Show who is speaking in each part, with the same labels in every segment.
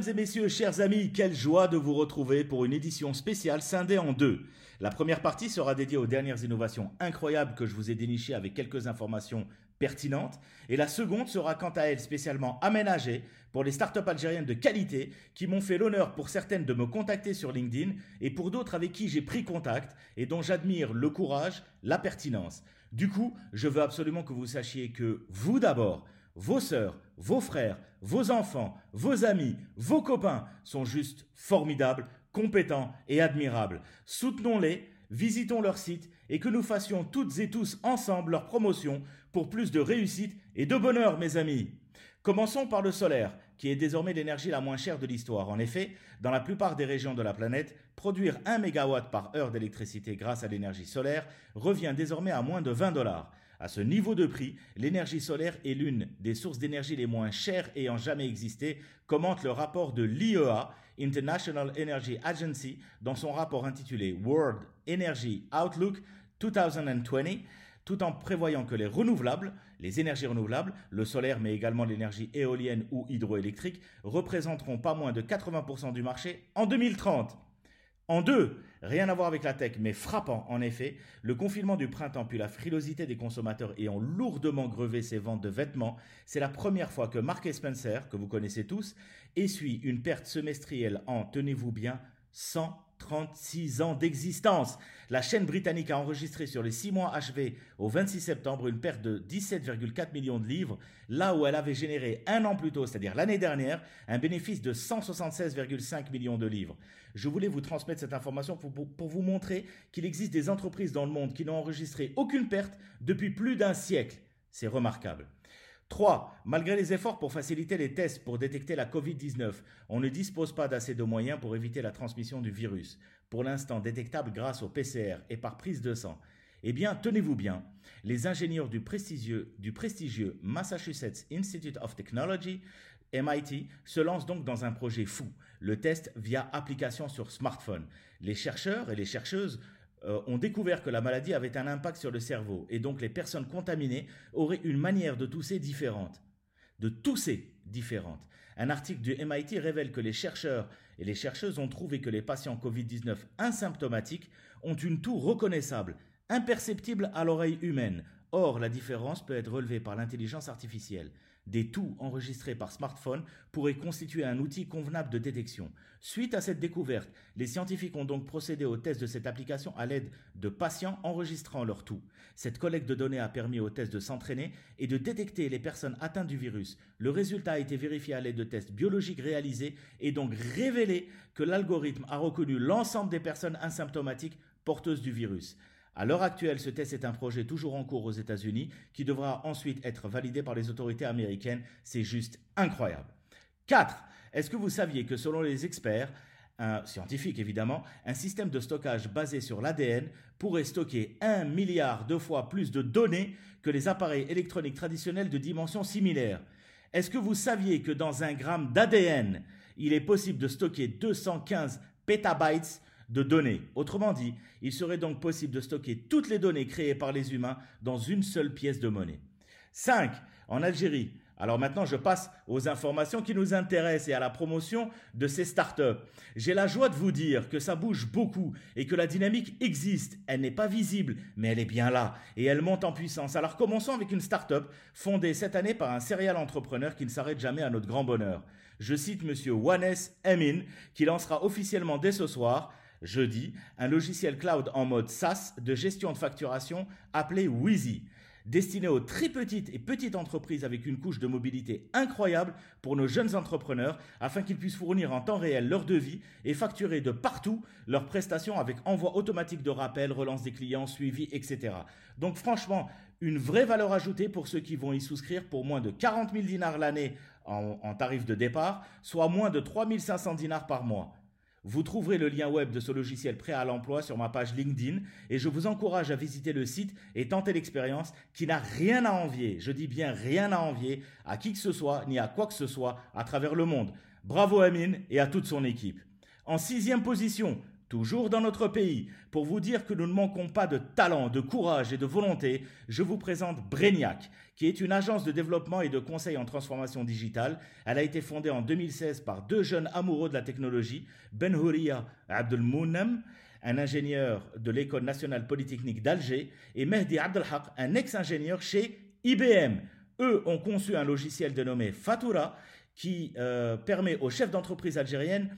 Speaker 1: Mesdames et messieurs, chers amis, quelle joie de vous retrouver pour une édition spéciale scindée en deux. La première partie sera dédiée aux dernières innovations incroyables que je vous ai dénichées avec quelques informations pertinentes. Et la seconde sera quant à elle spécialement aménagée pour les startups algériennes de qualité qui m'ont fait l'honneur pour certaines de me contacter sur LinkedIn et pour d'autres avec qui j'ai pris contact et dont j'admire le courage, la pertinence. Du coup, je veux absolument que vous sachiez que vous d'abord, vos sœurs, vos frères, vos enfants, vos amis, vos copains sont juste formidables, compétents et admirables. Soutenons-les, visitons leur site et que nous fassions toutes et tous ensemble leur promotion pour plus de réussite et de bonheur, mes amis. Commençons par le solaire, qui est désormais l'énergie la moins chère de l'histoire. En effet, dans la plupart des régions de la planète, produire 1 MW par heure d'électricité grâce à l'énergie solaire revient désormais à moins de 20 dollars. À ce niveau de prix, l'énergie solaire est l'une des sources d'énergie les moins chères ayant jamais existé, commente le rapport de l'IEA, International Energy Agency, dans son rapport intitulé World Energy Outlook 2020, tout en prévoyant que les renouvelables, les énergies renouvelables, le solaire mais également l'énergie éolienne ou hydroélectrique, représenteront pas moins de 80% du marché en 2030. En deux, rien à voir avec la tech, mais frappant en effet, le confinement du printemps puis la frilosité des consommateurs ayant lourdement grevé ses ventes de vêtements, c'est la première fois que Mark Spencer, que vous connaissez tous, essuie une perte semestrielle en, tenez-vous bien, 100 36 ans d'existence. La chaîne britannique a enregistré sur les 6 mois achevés au 26 septembre une perte de 17,4 millions de livres, là où elle avait généré un an plus tôt, c'est-à-dire l'année dernière, un bénéfice de 176,5 millions de livres. Je voulais vous transmettre cette information pour, pour vous montrer qu'il existe des entreprises dans le monde qui n'ont enregistré aucune perte depuis plus d'un siècle. C'est remarquable. 3. Malgré les efforts pour faciliter les tests pour détecter la Covid-19, on ne dispose pas d'assez de moyens pour éviter la transmission du virus, pour l'instant détectable grâce au PCR et par prise de sang. Eh bien, tenez-vous bien, les ingénieurs du prestigieux, Massachusetts Institute of Technology, MIT, se lancent donc dans un projet fou, le test via application sur smartphone. Les chercheurs et les chercheuses euh, ont découvert que la maladie avait un impact sur le cerveau et donc les personnes contaminées auraient une manière de tousser différente. De tousser différente. Un article du MIT révèle que les chercheurs et les chercheuses ont trouvé que les patients Covid-19 asymptomatiques ont une toux reconnaissable, imperceptible à l'oreille humaine. Or, la différence peut être relevée par l'intelligence artificielle. Des toux enregistrés par smartphone pourraient constituer un outil convenable de détection. Suite à cette découverte, les scientifiques ont donc procédé au test de cette application à l'aide de patients enregistrant leur toux. Cette collecte de données a permis aux tests de s'entraîner et de détecter les personnes atteintes du virus. Le résultat a été vérifié à l'aide de tests biologiques réalisés et donc révélé que l'algorithme a reconnu l'ensemble des personnes asymptomatiques porteuses du virus. À l'heure actuelle, ce test est un projet toujours en cours aux États-Unis qui devra ensuite être validé par les autorités américaines. C'est juste incroyable. 4. Est-ce que vous saviez que selon les experts, un scientifique évidemment, un système de stockage basé sur l'ADN pourrait stocker un milliard de fois plus de données que les appareils électroniques traditionnels de dimensions similaires? Est-ce que vous saviez que dans un gramme d'ADN, il est possible de stocker 215 pétabytes de données. Autrement dit, il serait donc possible de stocker toutes les données créées par les humains dans une seule pièce de monnaie. 5. En Algérie. Alors maintenant, je passe aux informations qui nous intéressent et à la promotion de ces startups. J'ai la joie de vous dire que ça bouge beaucoup et que la dynamique existe. Elle n'est pas visible, mais elle est bien là et elle monte en puissance. Alors commençons avec une startup fondée cette année par un serial entrepreneur qui ne s'arrête jamais à notre grand bonheur. Je cite monsieur Wanes Emin qui lancera officiellement dès ce soir jeudi, un logiciel cloud en mode SaaS de gestion de facturation appelé Wheezy, destiné aux très petites et petites entreprises avec une couche de mobilité incroyable pour nos jeunes entrepreneurs afin qu'ils puissent fournir en temps réel leur devis et facturer de partout leurs prestations avec envoi automatique de rappel, relance des clients, suivi, etc. Donc franchement, une vraie valeur ajoutée pour ceux qui vont y souscrire pour moins de 40 000 dinars l'année en, en tarif de départ, soit moins de 3 500 dinars par mois. Vous trouverez le lien web de ce logiciel prêt à l'emploi sur ma page LinkedIn et je vous encourage à visiter le site et tenter l'expérience qui n'a rien à envier, je dis bien rien à envier, à qui que ce soit ni à quoi que ce soit à travers le monde. Bravo Amine et à toute son équipe. En sixième position, Toujours dans notre pays, pour vous dire que nous ne manquons pas de talent, de courage et de volonté, je vous présente Breniac, qui est une agence de développement et de conseil en transformation digitale. Elle a été fondée en 2016 par deux jeunes amoureux de la technologie, Ben Houria Abdelmounem, un ingénieur de l'École nationale polytechnique d'Alger, et Mehdi Abdelhaq, un ex-ingénieur chez IBM. Eux ont conçu un logiciel dénommé Fatura qui euh, permet aux chefs d'entreprise algériennes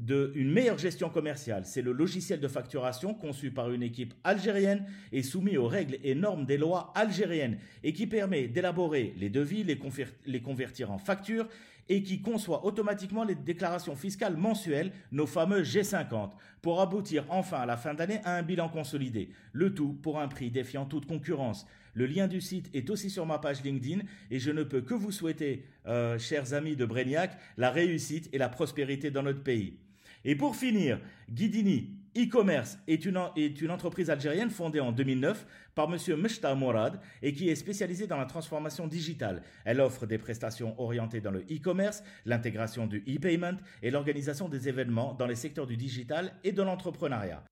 Speaker 1: de une meilleure gestion commerciale. C'est le logiciel de facturation conçu par une équipe algérienne et soumis aux règles et normes des lois algériennes et qui permet d'élaborer les devis, les, convertir en factures et qui conçoit automatiquement les déclarations fiscales mensuelles, nos fameux G50, pour aboutir enfin à la fin d'année à un bilan consolidé. Le tout pour un prix défiant toute concurrence. Le lien du site est aussi sur ma page LinkedIn et je ne peux que vous souhaiter, euh, chers amis de Breniac, la réussite et la prospérité dans notre pays. Et pour finir, Guidini e-commerce est une, entreprise algérienne fondée en 2009 par M. Meshta Morad et qui est spécialisée dans la transformation digitale. Elle offre des prestations orientées dans le e-commerce, l'intégration du e-payment et l'organisation des événements dans les secteurs du digital et de l'entrepreneuriat.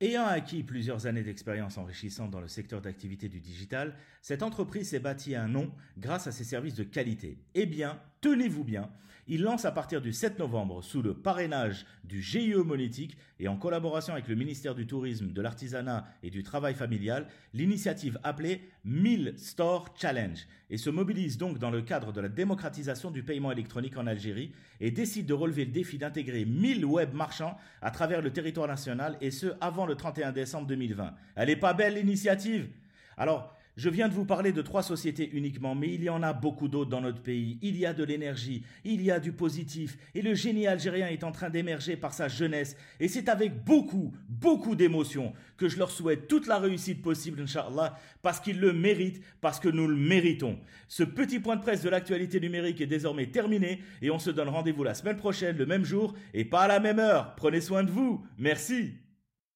Speaker 1: Ayant acquis plusieurs années d'expérience enrichissante dans le secteur d'activité du digital, cette entreprise s'est bâtie un nom grâce à ses services de qualité. Eh bien, tenez-vous bien, il lance à partir du 7 novembre, sous le parrainage du GIE Monétique et en collaboration avec le ministère du Tourisme, de l'Artisanat et du Travail familial, l'initiative appelée 1000 Store Challenge et se mobilise donc dans le cadre de la démocratisation du paiement électronique en Algérie et décide de relever le défi d'intégrer 1000 web marchands à travers le territoire national et ce avant le 31 décembre 2020. Elle est pas belle l'initiative? Alors, je viens de vous parler de trois sociétés uniquement, mais il y en a beaucoup d'autres dans notre pays. Il y a de l'énergie, il y a du positif, et le génie algérien est en train d'émerger par sa jeunesse. Et c'est avec beaucoup, beaucoup d'émotion que je leur souhaite toute la réussite possible, Inch'Allah, parce qu'ils le méritent, parce que nous le méritons. Ce petit point de presse de l'actualité numérique est désormais terminé, et on se donne rendez-vous la semaine prochaine, le même jour, et pas à la même heure. Prenez soin de vous. Merci.